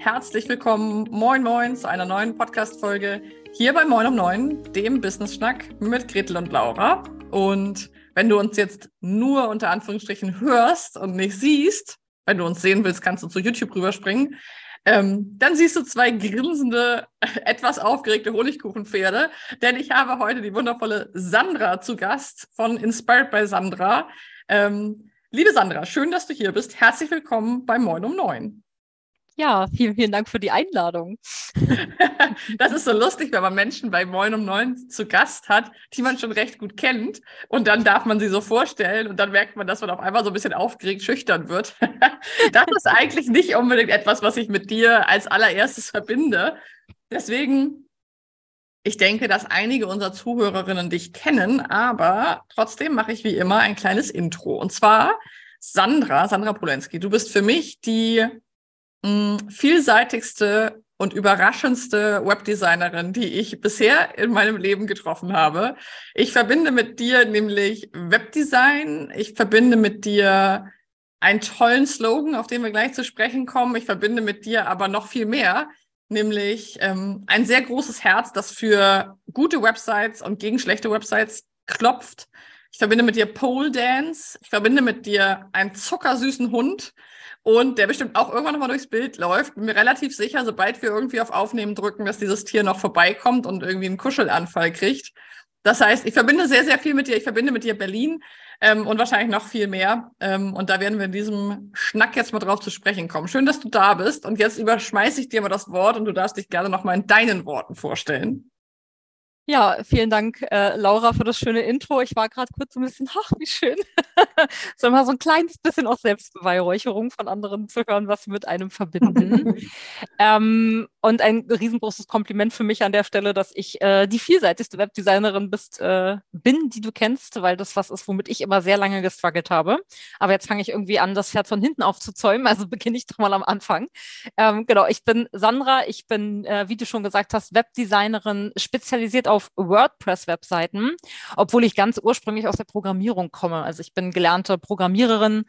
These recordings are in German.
herzlich willkommen, moin moin, zu einer neuen Podcast-Folge hier bei Moin um Neun, dem Business-Schnack mit Gretel und Laura. Und wenn du uns jetzt nur unter Anführungsstrichen hörst und nicht siehst, wenn du uns sehen willst, kannst du zu YouTube rüberspringen. Ähm, dann siehst du zwei grinsende, etwas aufgeregte Honigkuchenpferde, denn ich habe heute die wundervolle Sandra zu Gast von Inspired by Sandra. Ähm, liebe Sandra, schön, dass du hier bist. Herzlich willkommen bei Moin um Neun. Ja, vielen, vielen Dank für die Einladung. das ist so lustig, wenn man Menschen bei Moin um Neun zu Gast hat, die man schon recht gut kennt. Und dann darf man sie so vorstellen und dann merkt man, dass man auf einmal so ein bisschen aufgeregt, schüchtern wird. das ist eigentlich nicht unbedingt etwas, was ich mit dir als allererstes verbinde. Deswegen, ich denke, dass einige unserer Zuhörerinnen dich kennen, aber trotzdem mache ich wie immer ein kleines Intro. Und zwar Sandra, Sandra Polenski, du bist für mich die vielseitigste und überraschendste Webdesignerin, die ich bisher in meinem Leben getroffen habe. Ich verbinde mit dir nämlich Webdesign. Ich verbinde mit dir einen tollen Slogan, auf den wir gleich zu sprechen kommen. Ich verbinde mit dir aber noch viel mehr, nämlich ähm, ein sehr großes Herz, das für gute Websites und gegen schlechte Websites klopft. Ich verbinde mit dir Pole Dance. Ich verbinde mit dir einen zuckersüßen Hund und der bestimmt auch irgendwann nochmal durchs Bild läuft. Bin mir relativ sicher, sobald wir irgendwie auf Aufnehmen drücken, dass dieses Tier noch vorbeikommt und irgendwie einen Kuschelanfall kriegt. Das heißt, ich verbinde sehr, sehr viel mit dir. Ich verbinde mit dir Berlin ähm, und wahrscheinlich noch viel mehr. Ähm, und da werden wir in diesem Schnack jetzt mal drauf zu sprechen kommen. Schön, dass du da bist. Und jetzt überschmeiße ich dir mal das Wort und du darfst dich gerne noch mal in deinen Worten vorstellen. Ja, vielen Dank, äh, Laura, für das schöne Intro. Ich war gerade kurz ein bisschen, ach, wie schön. so mal so ein kleines bisschen auch Selbstbeweihräucherung von anderen zu hören, was sie mit einem verbinden. ähm, und ein riesengroßes Kompliment für mich an der Stelle, dass ich äh, die vielseitigste Webdesignerin bist, äh, bin, die du kennst, weil das was ist, womit ich immer sehr lange gestruggelt habe. Aber jetzt fange ich irgendwie an, das Pferd von hinten aufzuzäumen, also beginne ich doch mal am Anfang. Ähm, genau, ich bin Sandra, ich bin, äh, wie du schon gesagt hast, Webdesignerin, spezialisiert auf auf WordPress-Webseiten, obwohl ich ganz ursprünglich aus der Programmierung komme. Also ich bin gelernte Programmiererin,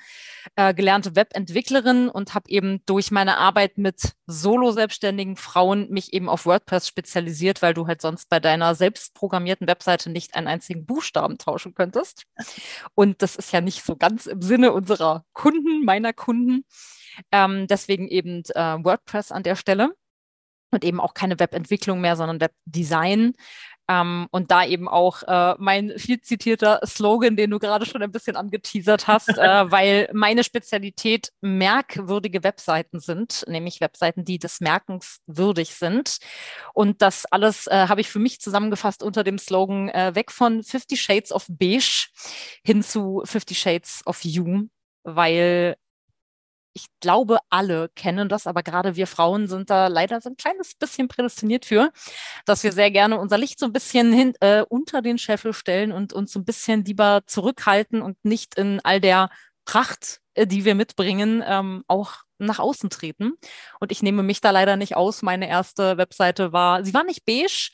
äh, gelernte Webentwicklerin und habe eben durch meine Arbeit mit solo-selbstständigen Frauen mich eben auf WordPress spezialisiert, weil du halt sonst bei deiner selbst programmierten Webseite nicht einen einzigen Buchstaben tauschen könntest. Und das ist ja nicht so ganz im Sinne unserer Kunden, meiner Kunden. Ähm, deswegen eben äh, WordPress an der Stelle und eben auch keine Webentwicklung mehr, sondern Webdesign. Ähm, und da eben auch äh, mein viel zitierter Slogan, den du gerade schon ein bisschen angeteasert hast, äh, weil meine Spezialität merkwürdige Webseiten sind, nämlich Webseiten, die des Merkens würdig sind. Und das alles äh, habe ich für mich zusammengefasst unter dem Slogan äh, weg von 50 Shades of Beige hin zu 50 Shades of You, weil ich glaube, alle kennen das, aber gerade wir Frauen sind da leider so ein kleines bisschen prädestiniert für, dass wir sehr gerne unser Licht so ein bisschen hin, äh, unter den Scheffel stellen und uns so ein bisschen lieber zurückhalten und nicht in all der Pracht, äh, die wir mitbringen, ähm, auch nach außen treten. Und ich nehme mich da leider nicht aus. Meine erste Webseite war, sie war nicht beige,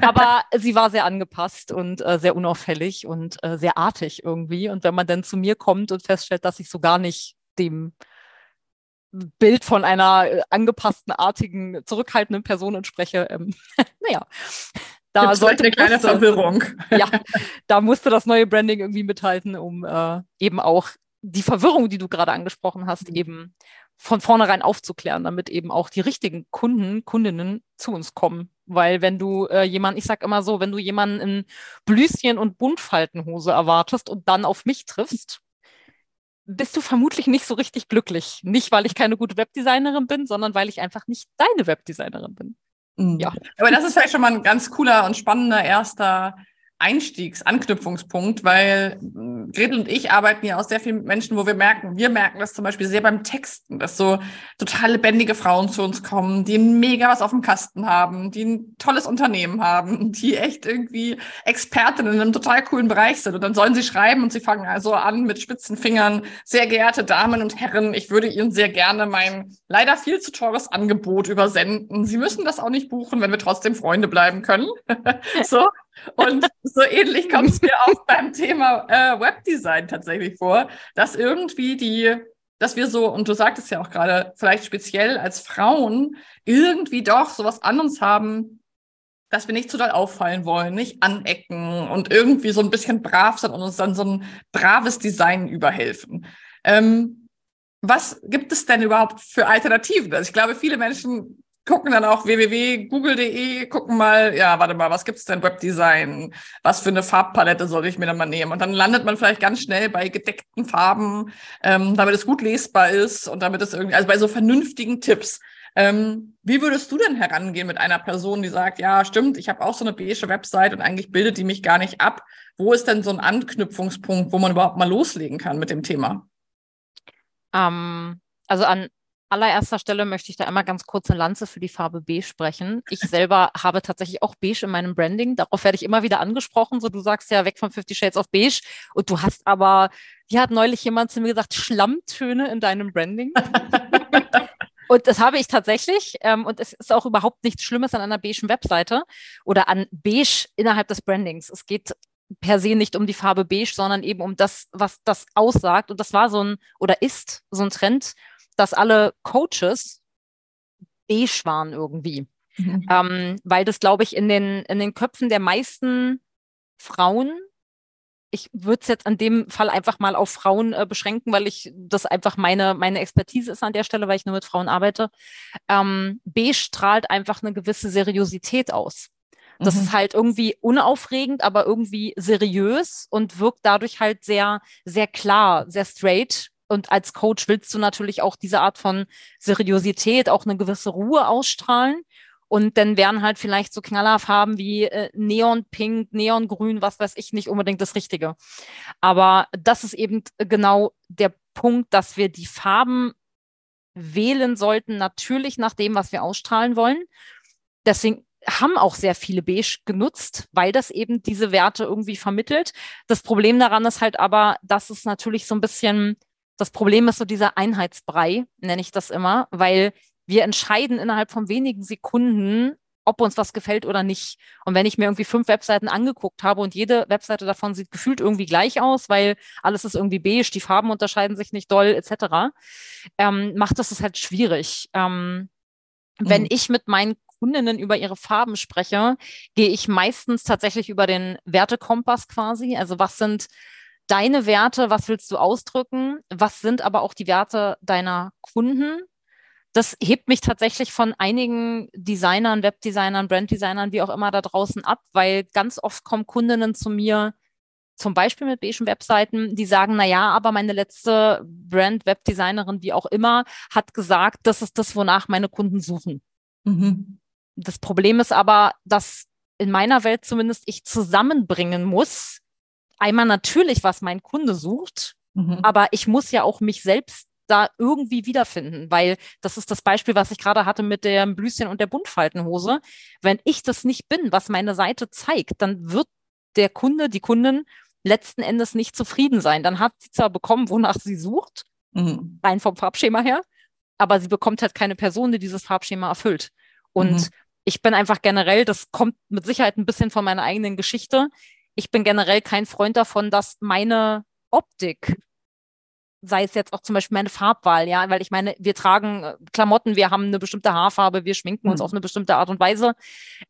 aber sie war sehr angepasst und äh, sehr unauffällig und äh, sehr artig irgendwie. Und wenn man dann zu mir kommt und feststellt, dass ich so gar nicht dem Bild von einer äh, angepassten, artigen, zurückhaltenden Person entspreche. Ähm, naja, da Gibt's sollte eine kleine musste, Verwirrung. ja, da musste das neue Branding irgendwie mithalten, um äh, eben auch die Verwirrung, die du gerade angesprochen hast, mhm. eben von vornherein aufzuklären, damit eben auch die richtigen Kunden, Kundinnen zu uns kommen. Weil wenn du äh, jemanden, ich sag immer so, wenn du jemanden in Blüschen und Buntfaltenhose erwartest und dann auf mich triffst, bist du vermutlich nicht so richtig glücklich. Nicht, weil ich keine gute Webdesignerin bin, sondern weil ich einfach nicht deine Webdesignerin bin. Mhm. Ja. Aber das ist vielleicht schon mal ein ganz cooler und spannender erster Einstiegs-, Anknüpfungspunkt, weil hm, Gretel und ich arbeiten ja auch sehr viel mit Menschen, wo wir merken, wir merken das zum Beispiel sehr beim Texten, dass so total lebendige Frauen zu uns kommen, die mega was auf dem Kasten haben, die ein tolles Unternehmen haben, die echt irgendwie Expertinnen in einem total coolen Bereich sind. Und dann sollen sie schreiben und sie fangen also an mit spitzen Fingern, sehr geehrte Damen und Herren, ich würde Ihnen sehr gerne mein leider viel zu teures Angebot übersenden. Sie müssen das auch nicht buchen, wenn wir trotzdem Freunde bleiben können. so. Und so ähnlich kommt es mir auch beim Thema äh, Webdesign tatsächlich vor, dass irgendwie die dass wir so, und du sagtest ja auch gerade, vielleicht speziell als Frauen irgendwie doch sowas an uns haben, dass wir nicht zu doll auffallen wollen, nicht anecken und irgendwie so ein bisschen brav sind und uns dann so ein braves Design überhelfen. Ähm, was gibt es denn überhaupt für Alternativen? Also ich glaube, viele Menschen gucken dann auch www.google.de, gucken mal, ja, warte mal, was gibt's denn Webdesign? Was für eine Farbpalette soll ich mir dann mal nehmen? Und dann landet man vielleicht ganz schnell bei gedeckten Farben, ähm, damit es gut lesbar ist und damit es irgendwie, also bei so vernünftigen Tipps. Ähm, wie würdest du denn herangehen mit einer Person, die sagt, ja, stimmt, ich habe auch so eine beige Website und eigentlich bildet die mich gar nicht ab? Wo ist denn so ein Anknüpfungspunkt, wo man überhaupt mal loslegen kann mit dem Thema? Ähm, also an allererster Stelle möchte ich da einmal ganz kurz eine Lanze für die Farbe beige sprechen. Ich selber habe tatsächlich auch beige in meinem Branding. Darauf werde ich immer wieder angesprochen. So, du sagst ja weg von 50 Shades of Beige und du hast aber, hier hat neulich jemand zu mir gesagt, Schlammtöne in deinem Branding. Und das habe ich tatsächlich. Ähm, und es ist auch überhaupt nichts Schlimmes an einer beigen Webseite oder an beige innerhalb des Brandings. Es geht per se nicht um die Farbe beige, sondern eben um das, was das aussagt. Und das war so ein oder ist so ein Trend dass alle Coaches beige waren irgendwie. Mhm. Ähm, weil das, glaube ich, in den, in den Köpfen der meisten Frauen, ich würde es jetzt an dem Fall einfach mal auf Frauen äh, beschränken, weil ich das einfach meine, meine Expertise ist an der Stelle, weil ich nur mit Frauen arbeite. Ähm, beige strahlt einfach eine gewisse Seriosität aus. Das mhm. ist halt irgendwie unaufregend, aber irgendwie seriös und wirkt dadurch halt sehr, sehr klar, sehr straight und als Coach willst du natürlich auch diese Art von Seriosität, auch eine gewisse Ruhe ausstrahlen. Und dann wären halt vielleicht so Knallerfarben wie äh, Neonpink, Neongrün, was weiß ich, nicht unbedingt das Richtige. Aber das ist eben genau der Punkt, dass wir die Farben wählen sollten, natürlich nach dem, was wir ausstrahlen wollen. Deswegen haben auch sehr viele Beige genutzt, weil das eben diese Werte irgendwie vermittelt. Das Problem daran ist halt aber, dass es natürlich so ein bisschen das Problem ist so dieser Einheitsbrei, nenne ich das immer, weil wir entscheiden innerhalb von wenigen Sekunden, ob uns was gefällt oder nicht. Und wenn ich mir irgendwie fünf Webseiten angeguckt habe und jede Webseite davon sieht gefühlt irgendwie gleich aus, weil alles ist irgendwie beige, die Farben unterscheiden sich nicht doll, etc., ähm, macht das es halt schwierig. Ähm, mhm. Wenn ich mit meinen Kundinnen über ihre Farben spreche, gehe ich meistens tatsächlich über den Wertekompass quasi. Also was sind deine Werte, was willst du ausdrücken, was sind aber auch die Werte deiner Kunden. Das hebt mich tatsächlich von einigen Designern, Webdesignern, Branddesignern, wie auch immer da draußen ab, weil ganz oft kommen Kundinnen zu mir, zum Beispiel mit beigen Webseiten, die sagen, na ja, aber meine letzte Brand-Webdesignerin, wie auch immer, hat gesagt, das ist das, wonach meine Kunden suchen. Mhm. Das Problem ist aber, dass in meiner Welt zumindest ich zusammenbringen muss, einmal natürlich, was mein Kunde sucht, mhm. aber ich muss ja auch mich selbst da irgendwie wiederfinden, weil das ist das Beispiel, was ich gerade hatte mit dem Blüschen und der Buntfaltenhose. Wenn ich das nicht bin, was meine Seite zeigt, dann wird der Kunde, die Kundin letzten Endes nicht zufrieden sein. Dann hat sie zwar bekommen, wonach sie sucht, mhm. rein vom Farbschema her, aber sie bekommt halt keine Person, die dieses Farbschema erfüllt. Und mhm. ich bin einfach generell, das kommt mit Sicherheit ein bisschen von meiner eigenen Geschichte ich bin generell kein Freund davon, dass meine Optik, sei es jetzt auch zum Beispiel meine Farbwahl, ja, weil ich meine, wir tragen äh, Klamotten, wir haben eine bestimmte Haarfarbe, wir schminken uns mhm. auf eine bestimmte Art und Weise.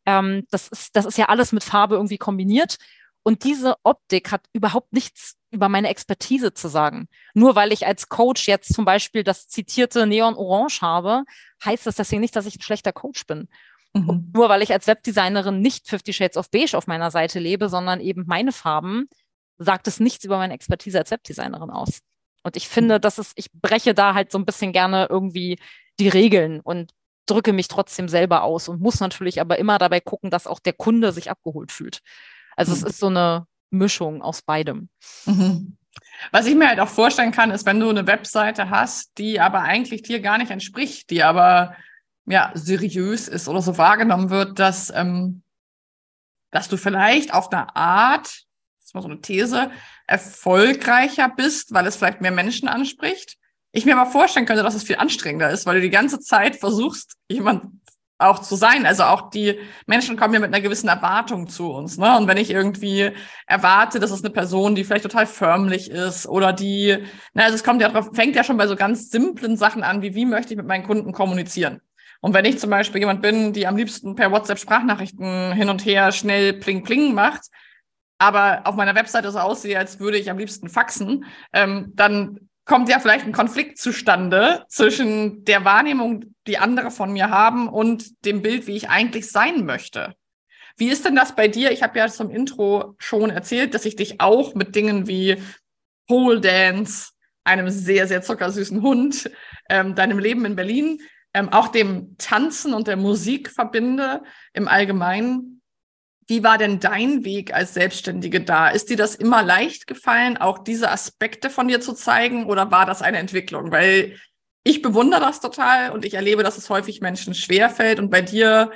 Ähm, das, ist, das ist ja alles mit Farbe irgendwie kombiniert. Und diese Optik hat überhaupt nichts über meine Expertise zu sagen. Nur weil ich als Coach jetzt zum Beispiel das zitierte Neon Orange habe, heißt das deswegen nicht, dass ich ein schlechter Coach bin. Mhm. Nur weil ich als Webdesignerin nicht Fifty Shades of Beige auf meiner Seite lebe, sondern eben meine Farben, sagt es nichts über meine Expertise als Webdesignerin aus. Und ich finde, mhm. dass es, ich breche da halt so ein bisschen gerne irgendwie die Regeln und drücke mich trotzdem selber aus und muss natürlich aber immer dabei gucken, dass auch der Kunde sich abgeholt fühlt. Also mhm. es ist so eine Mischung aus beidem. Mhm. Was ich mir halt auch vorstellen kann, ist, wenn du eine Webseite hast, die aber eigentlich dir gar nicht entspricht, die aber ja, seriös ist oder so wahrgenommen wird, dass, ähm, dass du vielleicht auf eine Art, das ist mal so eine These, erfolgreicher bist, weil es vielleicht mehr Menschen anspricht. Ich mir aber vorstellen könnte, dass es viel anstrengender ist, weil du die ganze Zeit versuchst, jemand auch zu sein. Also auch die Menschen kommen ja mit einer gewissen Erwartung zu uns. Ne? Und wenn ich irgendwie erwarte, dass es eine Person, die vielleicht total förmlich ist oder die, na, also es kommt ja drauf, fängt ja schon bei so ganz simplen Sachen an, wie wie möchte ich mit meinen Kunden kommunizieren. Und wenn ich zum Beispiel jemand bin, die am liebsten per WhatsApp Sprachnachrichten hin und her schnell pling pling macht, aber auf meiner Webseite so aussehe, als würde ich am liebsten faxen, ähm, dann kommt ja vielleicht ein Konflikt zustande zwischen der Wahrnehmung, die andere von mir haben und dem Bild, wie ich eigentlich sein möchte. Wie ist denn das bei dir? Ich habe ja zum Intro schon erzählt, dass ich dich auch mit Dingen wie Pole Dance, einem sehr, sehr zuckersüßen Hund, ähm, deinem Leben in Berlin, ähm, auch dem Tanzen und der Musik verbinde im Allgemeinen. Wie war denn dein Weg als Selbstständige da? Ist dir das immer leicht gefallen, auch diese Aspekte von dir zu zeigen oder war das eine Entwicklung? Weil ich bewundere das total und ich erlebe, dass es häufig Menschen schwerfällt und bei dir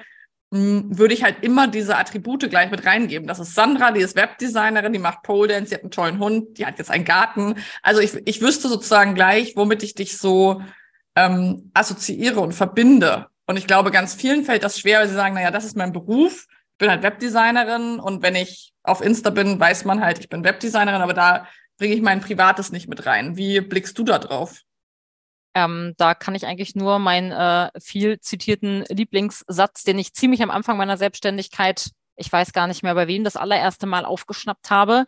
hm, würde ich halt immer diese Attribute gleich mit reingeben. Das ist Sandra, die ist Webdesignerin, die macht Pole Dance, die hat einen tollen Hund, die hat jetzt einen Garten. Also ich, ich wüsste sozusagen gleich, womit ich dich so ähm, assoziiere und verbinde. Und ich glaube, ganz vielen fällt das schwer, weil sie sagen, naja, das ist mein Beruf bin halt Webdesignerin und wenn ich auf Insta bin, weiß man halt, ich bin Webdesignerin, aber da bringe ich mein Privates nicht mit rein. Wie blickst du da drauf? Ähm, da kann ich eigentlich nur meinen äh, viel zitierten Lieblingssatz, den ich ziemlich am Anfang meiner Selbstständigkeit, ich weiß gar nicht mehr bei wem, das allererste Mal aufgeschnappt habe.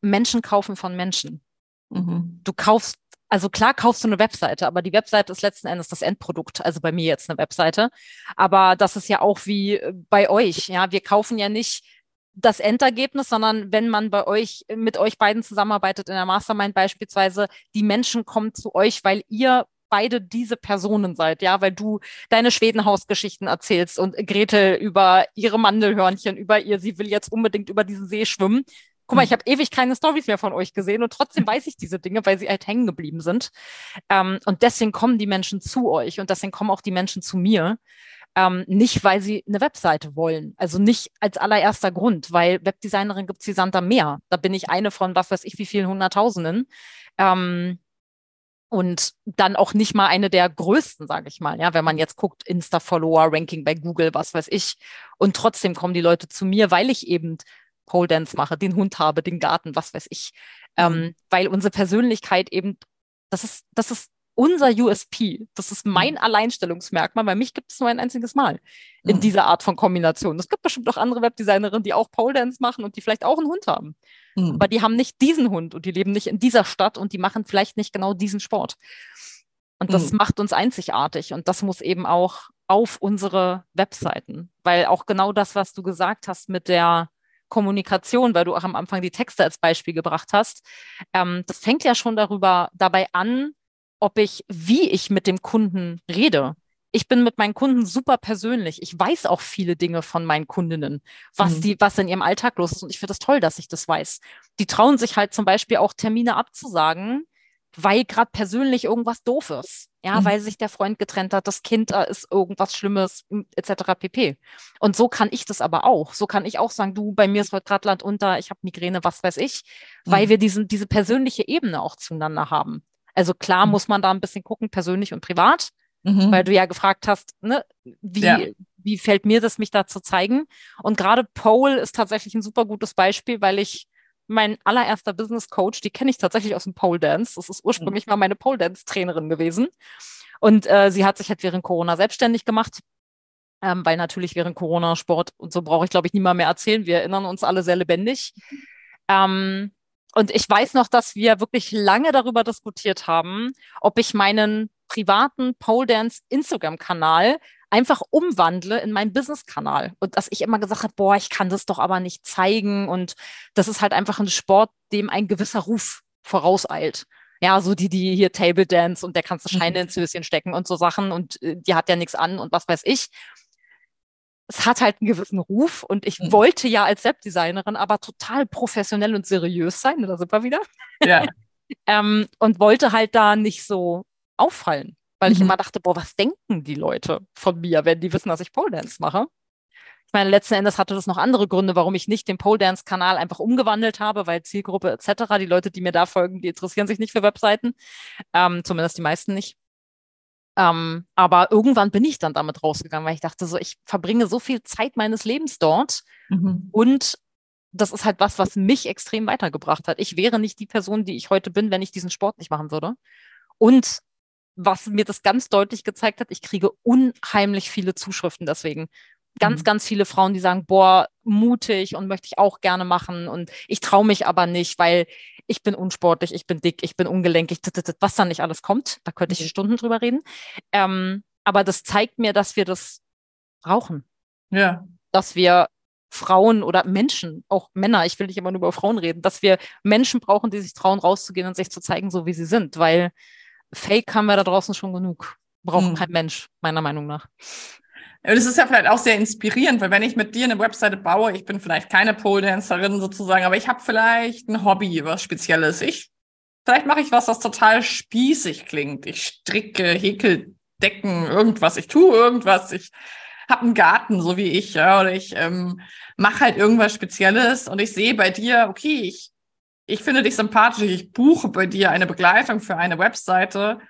Menschen kaufen von Menschen. Mhm. Du kaufst also klar kaufst du eine Webseite, aber die Webseite ist letzten Endes das Endprodukt. Also bei mir jetzt eine Webseite. Aber das ist ja auch wie äh, bei euch. Ja, wir kaufen ja nicht das Endergebnis, sondern wenn man bei euch, mit euch beiden zusammenarbeitet in der Mastermind beispielsweise, die Menschen kommen zu euch, weil ihr beide diese Personen seid, ja, weil du deine Schwedenhausgeschichten erzählst und Gretel über ihre Mandelhörnchen, über ihr, sie will jetzt unbedingt über diesen See schwimmen guck mal, ich hm. habe ewig keine Stories mehr von euch gesehen und trotzdem weiß ich diese Dinge, weil sie halt hängen geblieben sind. Ähm, und deswegen kommen die Menschen zu euch und deswegen kommen auch die Menschen zu mir. Ähm, nicht, weil sie eine Webseite wollen. Also nicht als allererster Grund, weil Webdesignerin gibt es wie Santa mehr. Da bin ich eine von was weiß ich wie vielen Hunderttausenden. Ähm, und dann auch nicht mal eine der größten, sage ich mal. Ja, wenn man jetzt guckt, Insta-Follower, Ranking bei Google, was weiß ich. Und trotzdem kommen die Leute zu mir, weil ich eben Pole Dance mache, den Hund habe, den Garten, was weiß ich. Ähm, mhm. weil unsere Persönlichkeit eben, das ist, das ist unser USP. Das ist mein mhm. Alleinstellungsmerkmal. Bei mich gibt es nur ein einziges Mal in mhm. dieser Art von Kombination. Es gibt bestimmt auch andere Webdesignerinnen, die auch Pole Dance machen und die vielleicht auch einen Hund haben. Mhm. Aber die haben nicht diesen Hund und die leben nicht in dieser Stadt und die machen vielleicht nicht genau diesen Sport. Und das mhm. macht uns einzigartig und das muss eben auch auf unsere Webseiten, weil auch genau das, was du gesagt hast mit der Kommunikation, weil du auch am Anfang die Texte als Beispiel gebracht hast. Ähm, das fängt ja schon darüber dabei an, ob ich, wie ich mit dem Kunden rede. Ich bin mit meinen Kunden super persönlich. Ich weiß auch viele Dinge von meinen Kundinnen, was mhm. die, was in ihrem Alltag los ist. Und ich finde es das toll, dass ich das weiß. Die trauen sich halt zum Beispiel auch Termine abzusagen, weil gerade persönlich irgendwas doof ist. Ja, mhm. weil sich der Freund getrennt hat, das Kind ist irgendwas Schlimmes, etc. pp. Und so kann ich das aber auch. So kann ich auch sagen, du, bei mir ist heute gerade Land unter, ich habe Migräne, was weiß ich, mhm. weil wir diesen, diese persönliche Ebene auch zueinander haben. Also klar mhm. muss man da ein bisschen gucken, persönlich und privat, mhm. weil du ja gefragt hast, ne, wie, ja. wie fällt mir das, mich da zu zeigen? Und gerade Pole ist tatsächlich ein super gutes Beispiel, weil ich mein allererster Business Coach, die kenne ich tatsächlich aus dem Pole Dance. Das ist ursprünglich mhm. mal meine Pole Dance Trainerin gewesen. Und äh, sie hat sich halt während Corona selbstständig gemacht. Ähm, weil natürlich während Corona Sport und so brauche ich, glaube ich, niemand mehr erzählen. Wir erinnern uns alle sehr lebendig. Ähm, und ich weiß noch, dass wir wirklich lange darüber diskutiert haben, ob ich meinen privaten Pole Dance Instagram-Kanal einfach umwandle in meinen Business-Kanal. Und dass ich immer gesagt habe, boah, ich kann das doch aber nicht zeigen. Und das ist halt einfach ein Sport, dem ein gewisser Ruf vorauseilt. Ja, so die, die hier Table Dance und der kannst du Scheine mhm. ins Höschen stecken und so Sachen und äh, die hat ja nichts an und was weiß ich. Es hat halt einen gewissen Ruf und ich mhm. wollte ja als Webdesignerin aber total professionell und seriös sein, da sind wir wieder. Ja. ähm, und wollte halt da nicht so auffallen weil mhm. ich immer dachte, boah, was denken die Leute von mir, wenn die wissen, dass ich Pole Dance mache? Ich meine, letzten Endes hatte das noch andere Gründe, warum ich nicht den Pole Dance Kanal einfach umgewandelt habe, weil Zielgruppe etc., die Leute, die mir da folgen, die interessieren sich nicht für Webseiten, ähm, zumindest die meisten nicht. Ähm, aber irgendwann bin ich dann damit rausgegangen, weil ich dachte so, ich verbringe so viel Zeit meines Lebens dort mhm. und das ist halt was, was mich extrem weitergebracht hat. Ich wäre nicht die Person, die ich heute bin, wenn ich diesen Sport nicht machen würde. Und was mir das ganz deutlich gezeigt hat, ich kriege unheimlich viele Zuschriften deswegen. Ganz, mhm. ganz viele Frauen, die sagen, boah, mutig und möchte ich auch gerne machen und ich traue mich aber nicht, weil ich bin unsportlich, ich bin dick, ich bin ungelenkig, was dann nicht alles kommt. Da könnte ich mhm. Stunden drüber reden. Ähm, aber das zeigt mir, dass wir das brauchen. Ja. Dass wir Frauen oder Menschen, auch Männer, ich will nicht immer nur über Frauen reden, dass wir Menschen brauchen, die sich trauen, rauszugehen und sich zu zeigen, so wie sie sind, weil Fake haben wir da draußen schon genug. Braucht mhm. kein Mensch, meiner Meinung nach. Und es ist ja vielleicht auch sehr inspirierend, weil wenn ich mit dir eine Webseite baue, ich bin vielleicht keine Pole-Dancerin sozusagen, aber ich habe vielleicht ein Hobby, was Spezielles. Ich, vielleicht mache ich was, das total spießig klingt. Ich stricke, häkel Decken, irgendwas. Ich tue irgendwas. Ich habe einen Garten, so wie ich, ja, oder ich ähm, mache halt irgendwas Spezielles und ich sehe bei dir, okay, ich, ich finde dich sympathisch, ich buche bei dir eine Begleitung für eine Webseite,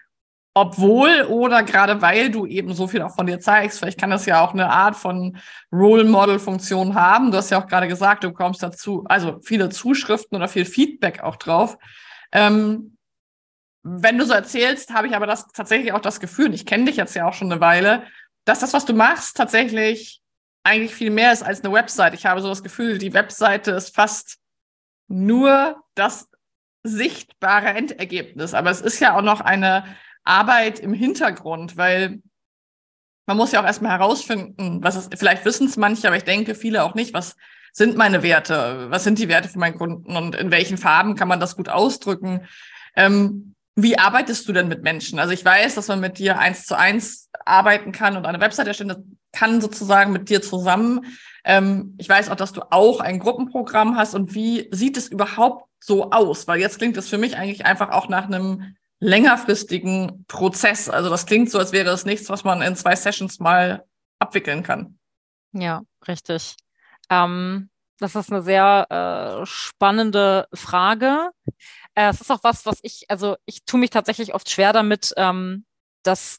obwohl oder gerade weil du eben so viel auch von dir zeigst. Vielleicht kann das ja auch eine Art von Role Model Funktion haben. Du hast ja auch gerade gesagt, du bekommst dazu, also viele Zuschriften oder viel Feedback auch drauf. Ähm, wenn du so erzählst, habe ich aber das tatsächlich auch das Gefühl, und ich kenne dich jetzt ja auch schon eine Weile, dass das, was du machst, tatsächlich eigentlich viel mehr ist als eine Website. Ich habe so das Gefühl, die Webseite ist fast nur das sichtbare Endergebnis. Aber es ist ja auch noch eine Arbeit im Hintergrund, weil man muss ja auch erstmal herausfinden, was ist, vielleicht wissen es manche, aber ich denke viele auch nicht, was sind meine Werte, was sind die Werte für meinen Kunden und in welchen Farben kann man das gut ausdrücken. Ähm, wie arbeitest du denn mit Menschen? Also ich weiß, dass man mit dir eins zu eins arbeiten kann und eine Website erstellen kann sozusagen mit dir zusammen. Ähm, ich weiß auch, dass du auch ein Gruppenprogramm hast und wie sieht es überhaupt so aus? Weil jetzt klingt es für mich eigentlich einfach auch nach einem längerfristigen Prozess. Also das klingt so, als wäre es nichts, was man in zwei Sessions mal abwickeln kann. Ja, richtig. Ähm, das ist eine sehr äh, spannende Frage. Äh, es ist auch was, was ich, also ich tue mich tatsächlich oft schwer damit, ähm, das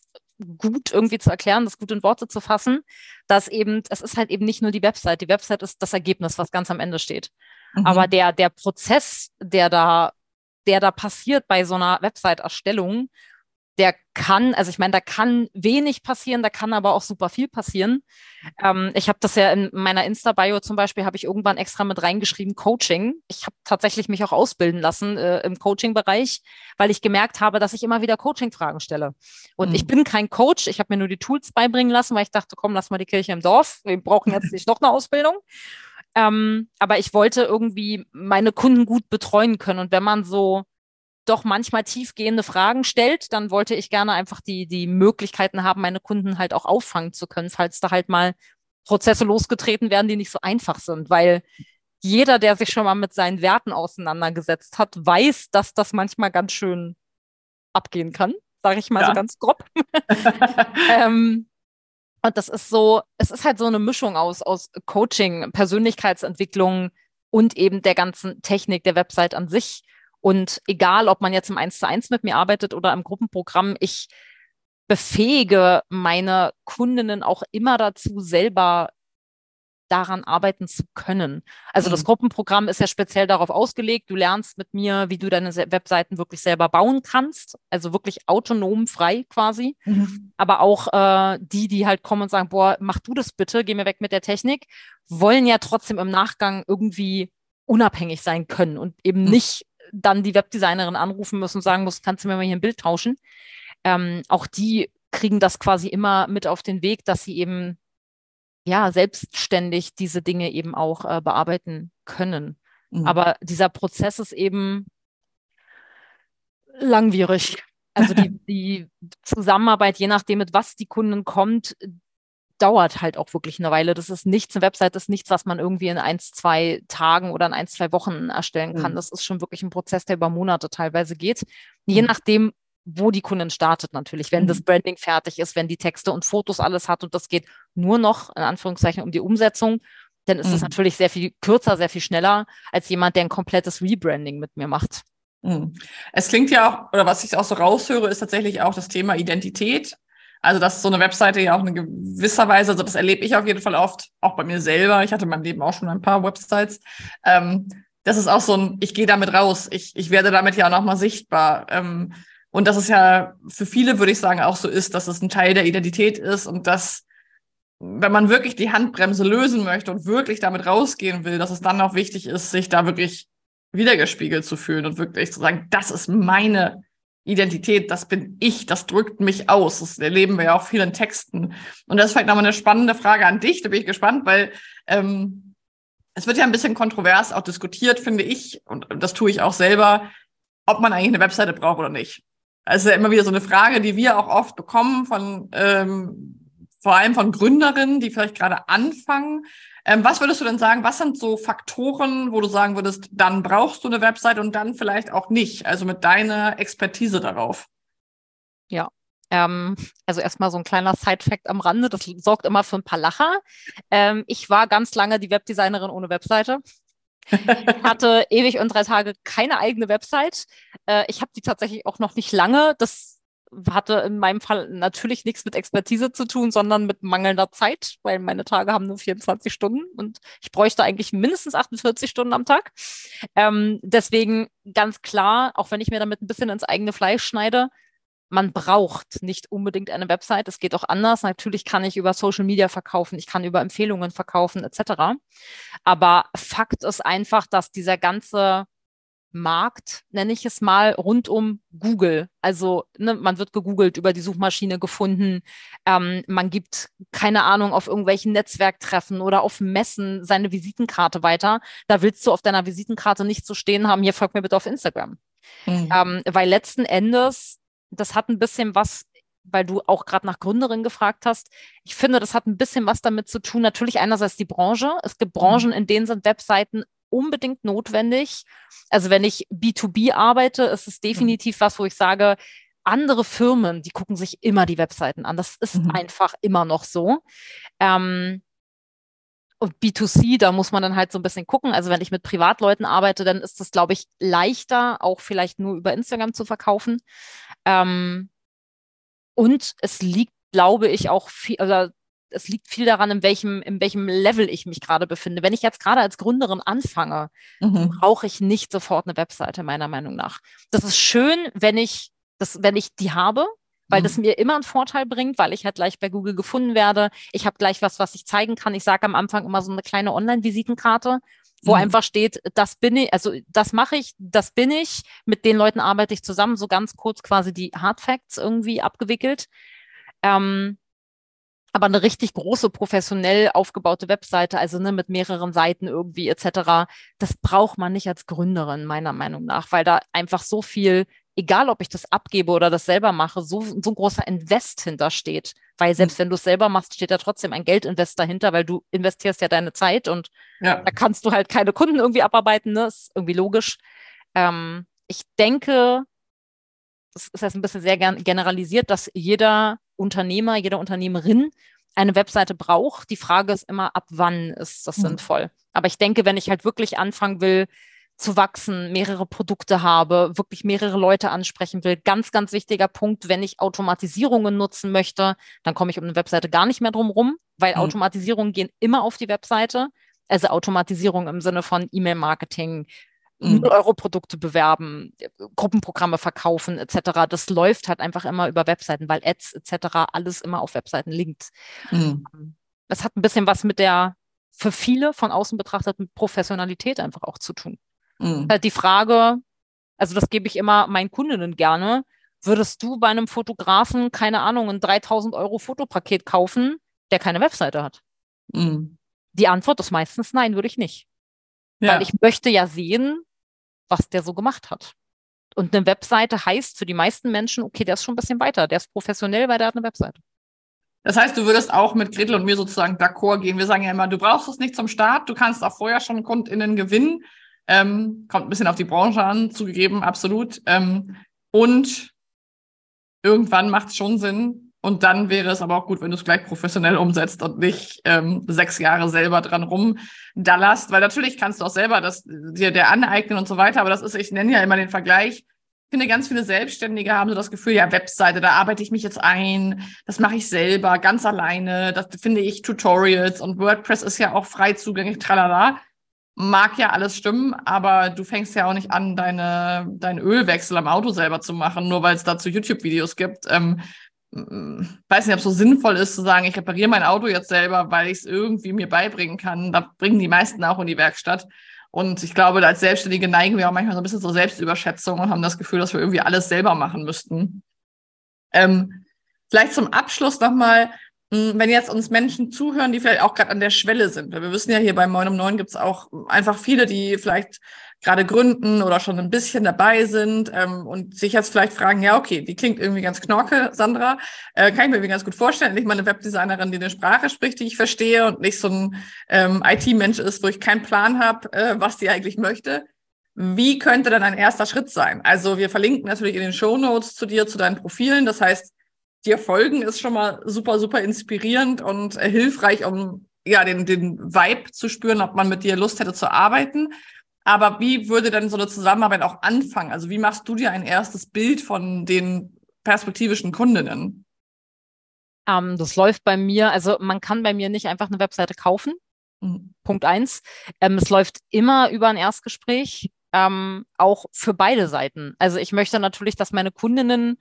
gut irgendwie zu erklären, das gut in Worte zu fassen, dass eben, es ist halt eben nicht nur die Website. Die Website ist das Ergebnis, was ganz am Ende steht. Mhm. Aber der, der Prozess, der da, der da passiert bei so einer Website-Erstellung, der kann, also ich meine, da kann wenig passieren, da kann aber auch super viel passieren. Ähm, ich habe das ja in meiner Insta-Bio zum Beispiel, habe ich irgendwann extra mit reingeschrieben, Coaching. Ich habe tatsächlich mich auch ausbilden lassen äh, im Coaching-Bereich, weil ich gemerkt habe, dass ich immer wieder Coaching-Fragen stelle. Und mhm. ich bin kein Coach, ich habe mir nur die Tools beibringen lassen, weil ich dachte, komm, lass mal die Kirche im Dorf, wir brauchen jetzt nicht noch eine Ausbildung. Ähm, aber ich wollte irgendwie meine Kunden gut betreuen können. Und wenn man so doch manchmal tiefgehende Fragen stellt, dann wollte ich gerne einfach die, die Möglichkeiten haben, meine Kunden halt auch auffangen zu können, falls da halt mal Prozesse losgetreten werden, die nicht so einfach sind, weil jeder, der sich schon mal mit seinen Werten auseinandergesetzt hat, weiß, dass das manchmal ganz schön abgehen kann, sage ich mal ja. so ganz grob. ähm, und das ist so, es ist halt so eine Mischung aus, aus Coaching, Persönlichkeitsentwicklung und eben der ganzen Technik der Website an sich. Und egal, ob man jetzt im Eins zu eins mit mir arbeitet oder im Gruppenprogramm, ich befähige meine Kundinnen auch immer dazu, selber daran arbeiten zu können. Also mhm. das Gruppenprogramm ist ja speziell darauf ausgelegt. Du lernst mit mir, wie du deine Webseiten wirklich selber bauen kannst. Also wirklich autonom, frei quasi. Mhm. Aber auch äh, die, die halt kommen und sagen, boah, mach du das bitte, geh mir weg mit der Technik, wollen ja trotzdem im Nachgang irgendwie unabhängig sein können und eben mhm. nicht dann die Webdesignerin anrufen muss und sagen muss, kannst du mir mal hier ein Bild tauschen? Ähm, auch die kriegen das quasi immer mit auf den Weg, dass sie eben ja selbstständig diese Dinge eben auch äh, bearbeiten können. Mhm. Aber dieser Prozess ist eben langwierig. Also die, die Zusammenarbeit, je nachdem, mit was die Kunden kommt, dauert halt auch wirklich eine Weile. Das ist nichts, eine Website ist nichts, was man irgendwie in ein, zwei Tagen oder in ein, zwei Wochen erstellen kann. Mhm. Das ist schon wirklich ein Prozess, der über Monate teilweise geht. Je mhm. nachdem, wo die Kundin startet natürlich. Wenn mhm. das Branding fertig ist, wenn die Texte und Fotos alles hat und das geht nur noch, in Anführungszeichen, um die Umsetzung, dann ist es mhm. natürlich sehr viel kürzer, sehr viel schneller als jemand, der ein komplettes Rebranding mit mir macht. Mhm. Es klingt ja auch, oder was ich auch so raushöre, ist tatsächlich auch das Thema Identität Also, dass so eine Webseite ja auch in gewisser Weise, also das erlebe ich auf jeden Fall oft, auch bei mir selber. Ich hatte in meinem Leben auch schon ein paar Websites. Ähm, das ist auch so ein, ich gehe damit raus. Ich, ich werde damit ja auch nochmal sichtbar. Ähm, und das ist ja für viele, würde ich sagen, auch so ist, dass es ein Teil der Identität ist und dass, wenn man wirklich die Handbremse lösen möchte und wirklich damit rausgehen will, dass es dann auch wichtig ist, sich da wirklich wiedergespiegelt zu fühlen und wirklich zu sagen, das ist meine Identität, das bin ich, das drückt mich aus. Das erleben wir ja auch vielen Texten. Und das ist vielleicht nochmal eine spannende Frage an dich, da bin ich gespannt, weil ähm, es wird ja ein bisschen kontrovers auch diskutiert, finde ich, und das tue ich auch selber, ob man eigentlich eine Webseite braucht oder nicht. Also immer wieder so eine Frage, die wir auch oft bekommen von ähm, vor allem von Gründerinnen, die vielleicht gerade anfangen. Ähm, was würdest du denn sagen, was sind so Faktoren, wo du sagen würdest, dann brauchst du eine Website und dann vielleicht auch nicht? Also mit deiner Expertise darauf. Ja, ähm, also erstmal so ein kleiner Side-Fact am Rande, das sorgt immer für ein paar Lacher. Ähm, ich war ganz lange die Webdesignerin ohne Webseite. Ich hatte ewig und drei Tage keine eigene Website. Äh, ich habe die tatsächlich auch noch nicht lange. Das hatte in meinem Fall natürlich nichts mit Expertise zu tun, sondern mit mangelnder Zeit, weil meine Tage haben nur 24 Stunden und ich bräuchte eigentlich mindestens 48 Stunden am Tag. Ähm, deswegen ganz klar, auch wenn ich mir damit ein bisschen ins eigene Fleisch schneide, man braucht nicht unbedingt eine Website. Es geht auch anders. Natürlich kann ich über Social Media verkaufen, ich kann über Empfehlungen verkaufen, etc. Aber Fakt ist einfach, dass dieser ganze Markt, nenne ich es mal, rund um Google. Also ne, man wird gegoogelt, über die Suchmaschine gefunden. Ähm, man gibt, keine Ahnung, auf irgendwelchen Netzwerktreffen oder auf Messen seine Visitenkarte weiter. Da willst du auf deiner Visitenkarte nicht zu so stehen haben, hier folgt mir bitte auf Instagram. Mhm. Ähm, weil letzten Endes, das hat ein bisschen was weil du auch gerade nach Gründerin gefragt hast. Ich finde, das hat ein bisschen was damit zu tun. Natürlich einerseits die Branche. Es gibt mhm. Branchen, in denen sind Webseiten unbedingt notwendig. Also wenn ich B2B arbeite, ist es definitiv was, wo ich sage, andere Firmen, die gucken sich immer die Webseiten an. Das ist mhm. einfach immer noch so. Ähm, und B2C, da muss man dann halt so ein bisschen gucken. Also wenn ich mit Privatleuten arbeite, dann ist das, glaube ich, leichter, auch vielleicht nur über Instagram zu verkaufen. Ähm, und es liegt, glaube ich, auch viel, also es liegt viel daran, in welchem, in welchem Level ich mich gerade befinde. Wenn ich jetzt gerade als Gründerin anfange, mhm. brauche ich nicht sofort eine Webseite, meiner Meinung nach. Das ist schön, wenn ich, das, wenn ich die habe, weil mhm. das mir immer einen Vorteil bringt, weil ich halt gleich bei Google gefunden werde. Ich habe gleich was, was ich zeigen kann. Ich sage am Anfang immer so eine kleine Online-Visitenkarte, wo mhm. einfach steht, das bin ich, also das mache ich, das bin ich, mit den Leuten arbeite ich zusammen, so ganz kurz quasi die Hard Facts irgendwie abgewickelt. Ähm, aber eine richtig große, professionell aufgebaute Webseite, also ne, mit mehreren Seiten irgendwie etc., das braucht man nicht als Gründerin, meiner Meinung nach, weil da einfach so viel, egal ob ich das abgebe oder das selber mache, so, so ein großer Invest hintersteht. Weil selbst mhm. wenn du es selber machst, steht da trotzdem ein Geldinvest dahinter, weil du investierst ja deine Zeit und ja. da kannst du halt keine Kunden irgendwie abarbeiten, ne? Ist irgendwie logisch. Ähm, ich denke, das ist jetzt ein bisschen sehr generalisiert, dass jeder Unternehmer, jede Unternehmerin eine Webseite braucht. Die Frage ist immer, ab wann ist das mhm. sinnvoll? Aber ich denke, wenn ich halt wirklich anfangen will, zu wachsen, mehrere Produkte habe, wirklich mehrere Leute ansprechen will. Ganz, ganz wichtiger Punkt, wenn ich Automatisierungen nutzen möchte, dann komme ich um eine Webseite gar nicht mehr drum rum, weil mhm. Automatisierungen gehen immer auf die Webseite. Also Automatisierung im Sinne von E-Mail-Marketing, mhm. Euro-Produkte bewerben, Gruppenprogramme verkaufen etc. Das läuft halt einfach immer über Webseiten, weil Ads etc. alles immer auf Webseiten linkt. Mhm. Das hat ein bisschen was mit der für viele von außen betrachteten Professionalität einfach auch zu tun. Mhm. Halt die Frage, also das gebe ich immer meinen Kundinnen gerne. Würdest du bei einem Fotografen, keine Ahnung, ein 3000 Euro Fotopaket kaufen, der keine Webseite hat? Mhm. Die Antwort ist meistens nein, würde ich nicht. Ja. Weil ich möchte ja sehen, was der so gemacht hat. Und eine Webseite heißt für die meisten Menschen, okay, der ist schon ein bisschen weiter, der ist professionell, weil der hat eine Webseite. Das heißt, du würdest auch mit Gretel und mir sozusagen d'accord gehen. Wir sagen ja immer, du brauchst es nicht zum Start, du kannst auch vorher schon KundInnen gewinnen. Ähm, kommt ein bisschen auf die Branche an, zugegeben, absolut. Ähm, und irgendwann macht es schon Sinn, und dann wäre es aber auch gut, wenn du es gleich professionell umsetzt und nicht ähm, sechs Jahre selber dran rumdallerst. Weil natürlich kannst du auch selber das dir der aneignen und so weiter. Aber das ist, ich nenne ja immer den Vergleich, finde, ganz viele Selbstständige haben so das Gefühl, ja, Webseite, da arbeite ich mich jetzt ein, das mache ich selber, ganz alleine, das finde ich Tutorials und WordPress ist ja auch frei zugänglich, tralala. Mag ja alles stimmen, aber du fängst ja auch nicht an, deine, deinen Ölwechsel am Auto selber zu machen, nur weil es dazu YouTube-Videos gibt. Ähm, weiß nicht, ob es so sinnvoll ist zu sagen, ich repariere mein Auto jetzt selber, weil ich es irgendwie mir beibringen kann. Da bringen die meisten auch in die Werkstatt. Und ich glaube, als Selbstständige neigen wir auch manchmal so ein bisschen zur Selbstüberschätzung und haben das Gefühl, dass wir irgendwie alles selber machen müssten. Ähm, vielleicht zum Abschluss nochmal, hm, wenn jetzt uns Menschen zuhören, die vielleicht auch gerade an der Schwelle sind. Weil wir wissen ja, hier bei Moin um Neun gibt es auch einfach viele, die vielleicht gerade gründen oder schon ein bisschen dabei sind ähm, und sich jetzt vielleicht fragen, ja, okay, die klingt irgendwie ganz knorke, Sandra. Äh, kann ich mir irgendwie ganz gut vorstellen. Nicht mal eine Webdesignerin, die eine Sprache spricht, die ich verstehe und nicht so ein ähm, IT-Mensch ist, wo ich keinen Plan habe, äh, was die eigentlich möchte. Wie könnte dann ein erster Schritt sein? Also wir verlinken natürlich in den Show Notes zu dir, zu deinen Profilen. Das heißt, dir folgen ist schon mal super, super inspirierend und äh, hilfreich, um ja den, den Vibe zu spüren, ob man mit dir Lust hätte zu arbeiten. Aber wie würde denn so eine Zusammenarbeit auch anfangen? Also wie machst du dir ein erstes Bild von den perspektivischen Kundinnen? Ähm, das läuft bei mir, also man kann bei mir nicht einfach eine Webseite kaufen. Mhm. Punkt eins. Ähm, es läuft immer über ein Erstgespräch, ähm, auch für beide Seiten. Also ich möchte natürlich, dass meine Kundinnen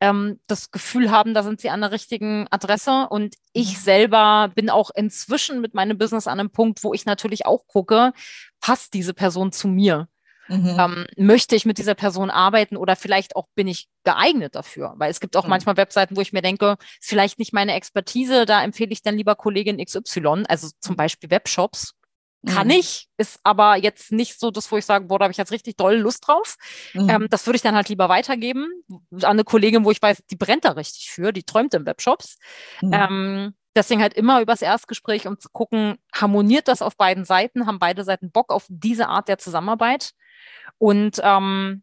ähm, das Gefühl haben, da sind sie an der richtigen Adresse. Und ich mhm. selber bin auch inzwischen mit meinem Business an einem Punkt, wo ich natürlich auch gucke, passt diese Person zu mir? Mhm. Ähm, möchte ich mit dieser Person arbeiten oder vielleicht auch bin ich geeignet dafür? Weil es gibt auch mhm. manchmal Webseiten, wo ich mir denke, ist vielleicht nicht meine Expertise, da empfehle ich dann lieber Kollegin XY, also zum Beispiel Webshops. Kann mhm. ich, ist aber jetzt nicht so das, wo ich sage, boah, da habe ich jetzt richtig doll Lust drauf. Mhm. Ähm, das würde ich dann halt lieber weitergeben an eine Kollegin, wo ich weiß, die brennt da richtig für, die träumt im Webshops. Mhm. Ähm, deswegen halt immer übers Erstgespräch, um zu gucken, harmoniert das auf beiden Seiten, haben beide Seiten Bock auf diese Art der Zusammenarbeit. Und ähm,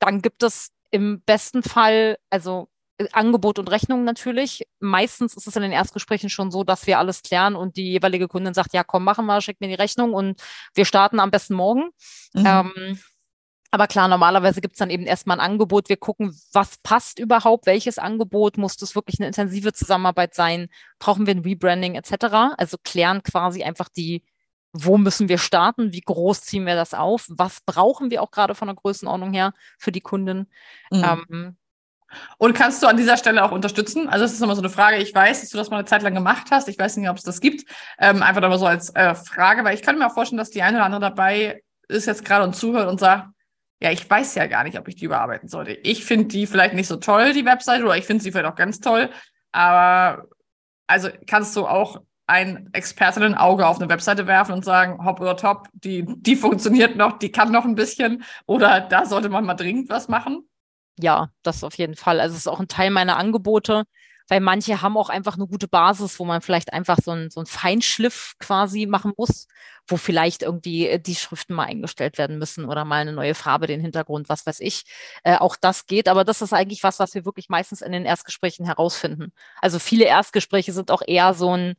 dann gibt es im besten Fall, also Angebot und Rechnung natürlich. Meistens ist es in den Erstgesprächen schon so, dass wir alles klären und die jeweilige Kundin sagt, ja, komm, machen wir, schick mir die Rechnung und wir starten am besten morgen. Mhm. Ähm, aber klar, normalerweise gibt es dann eben erstmal ein Angebot. Wir gucken, was passt überhaupt, welches Angebot, muss das wirklich eine intensive Zusammenarbeit sein, brauchen wir ein Rebranding etc. Also klären quasi einfach die, wo müssen wir starten, wie groß ziehen wir das auf, was brauchen wir auch gerade von der Größenordnung her für die Kunden. Mhm. Ähm, und kannst du an dieser Stelle auch unterstützen? Also das ist immer so eine Frage. Ich weiß, dass du das mal eine Zeit lang gemacht hast. Ich weiß nicht, ob es das gibt. Ähm, einfach aber so als äh, Frage, weil ich kann mir auch vorstellen, dass die eine oder andere dabei ist jetzt gerade und zuhört und sagt, ja, ich weiß ja gar nicht, ob ich die überarbeiten sollte. Ich finde die vielleicht nicht so toll, die Webseite, oder ich finde sie vielleicht auch ganz toll. Aber also kannst du auch ein Expertinnen-Auge auf eine Webseite werfen und sagen, hopp oder top, die, die funktioniert noch, die kann noch ein bisschen oder da sollte man mal dringend was machen? Ja, das auf jeden Fall. Also es ist auch ein Teil meiner Angebote, weil manche haben auch einfach eine gute Basis, wo man vielleicht einfach so ein, so ein Feinschliff quasi machen muss, wo vielleicht irgendwie äh, die Schriften mal eingestellt werden müssen oder mal eine neue Farbe, den Hintergrund, was weiß ich. Äh, auch das geht, aber das ist eigentlich was, was wir wirklich meistens in den Erstgesprächen herausfinden. Also viele Erstgespräche sind auch eher so ein,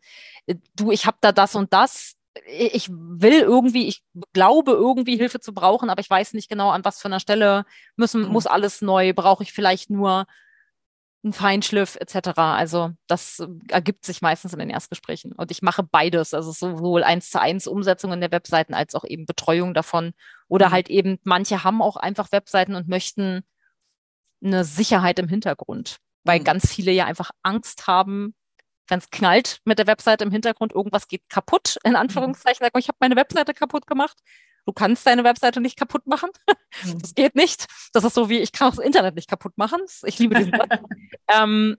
äh, du, ich habe da das und das, ich will irgendwie, ich glaube irgendwie Hilfe zu brauchen, aber ich weiß nicht genau, an was für einer Stelle müssen, mhm. muss alles neu, brauche ich vielleicht nur einen Feinschliff etc. Also das ergibt sich meistens in den Erstgesprächen. Und ich mache beides, also sowohl eins zu eins Umsetzungen der Webseiten als auch eben Betreuung davon. Oder mhm. halt eben, manche haben auch einfach Webseiten und möchten eine Sicherheit im Hintergrund, weil mhm. ganz viele ja einfach Angst haben, wenn es knallt mit der Webseite im Hintergrund, irgendwas geht kaputt, in mhm. Anführungszeichen. Ich habe meine Webseite kaputt gemacht. Du kannst deine Webseite nicht kaputt machen. Mhm. Das geht nicht. Das ist so wie, ich kann auch das Internet nicht kaputt machen. Ich liebe diesen Satz. ähm,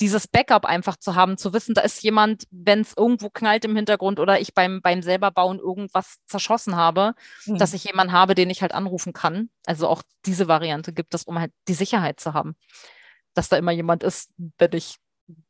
dieses Backup einfach zu haben, zu wissen, da ist jemand, wenn es irgendwo knallt im Hintergrund oder ich beim, beim selber bauen irgendwas zerschossen habe, mhm. dass ich jemanden habe, den ich halt anrufen kann. Also auch diese Variante gibt es, um halt die Sicherheit zu haben, dass da immer jemand ist, wenn ich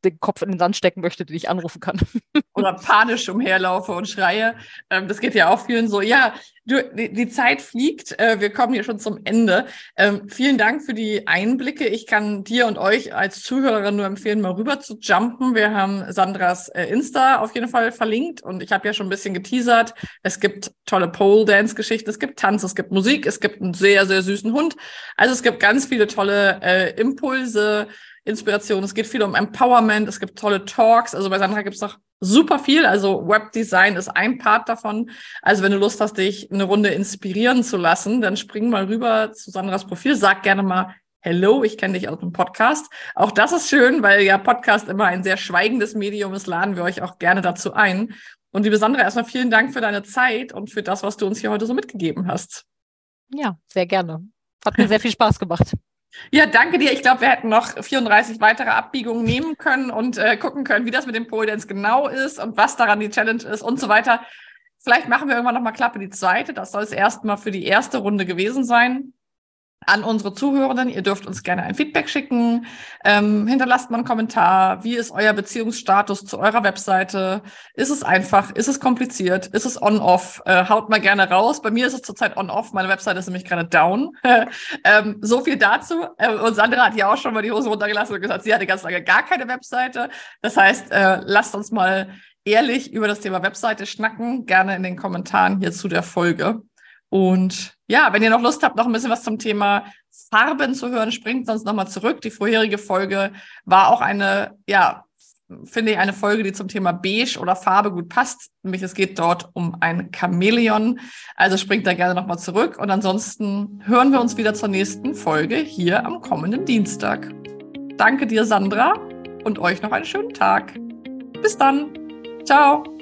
den Kopf in den Sand stecken möchte, den ich anrufen kann. Oder panisch umherlaufe und schreie. Ähm, das geht ja auch vielen so. Ja, du, die, die Zeit fliegt. Äh, wir kommen hier schon zum Ende. Ähm, vielen Dank für die Einblicke. Ich kann dir und euch als Zuhörerin nur empfehlen, mal rüber zu jumpen. Wir haben Sandras äh, Insta auf jeden Fall verlinkt und ich habe ja schon ein bisschen geteasert. Es gibt tolle Pole-Dance-Geschichten, es gibt Tanz, es gibt Musik, es gibt einen sehr, sehr süßen Hund. Also es gibt ganz viele tolle äh, Impulse Inspiration. Es geht viel um Empowerment. Es gibt tolle Talks. Also bei Sandra gibt es noch super viel. Also Webdesign ist ein Part davon. Also wenn du Lust hast, dich eine Runde inspirieren zu lassen, dann spring mal rüber zu Sandras Profil. Sag gerne mal Hello, ich kenne dich aus dem Podcast. Auch das ist schön, weil ja Podcast immer ein sehr schweigendes Medium ist, laden wir euch auch gerne dazu ein. Und liebe Sandra, erstmal vielen Dank für deine Zeit und für das, was du uns hier heute so mitgegeben hast. Ja, sehr gerne. Hat mir sehr viel Spaß gemacht. Ja, danke dir. Ich glaube, wir hätten noch 34 weitere Abbiegungen nehmen können und äh, gucken können, wie das mit dem Pole Dance genau ist und was daran die Challenge ist und so weiter. Vielleicht machen wir irgendwann nochmal Klappe die zweite. Das soll es erstmal für die erste Runde gewesen sein an unsere Zuhörenden. Ihr dürft uns gerne ein Feedback schicken. Ähm, hinterlasst mal einen Kommentar. Wie ist euer Beziehungsstatus zu eurer Webseite? Ist es einfach? Ist es kompliziert? Ist es on-off? Äh, haut mal gerne raus. Bei mir ist es zurzeit on-off. Meine Webseite ist nämlich gerade down. ähm, so viel dazu. Äh, und Sandra hat ja auch schon mal die Hose runtergelassen und gesagt, sie hatte ganz lange gar keine Webseite. Das heißt, äh, lasst uns mal ehrlich über das Thema Webseite schnacken. Gerne in den Kommentaren hier zu der Folge. Und ja, wenn ihr noch Lust habt, noch ein bisschen was zum Thema Farben zu hören, springt sonst nochmal zurück. Die vorherige Folge war auch eine, ja, finde ich eine Folge, die zum Thema Beige oder Farbe gut passt. Nämlich es geht dort um ein Chamäleon. Also springt da gerne nochmal zurück. Und ansonsten hören wir uns wieder zur nächsten Folge hier am kommenden Dienstag. Danke dir, Sandra, und euch noch einen schönen Tag. Bis dann. Ciao.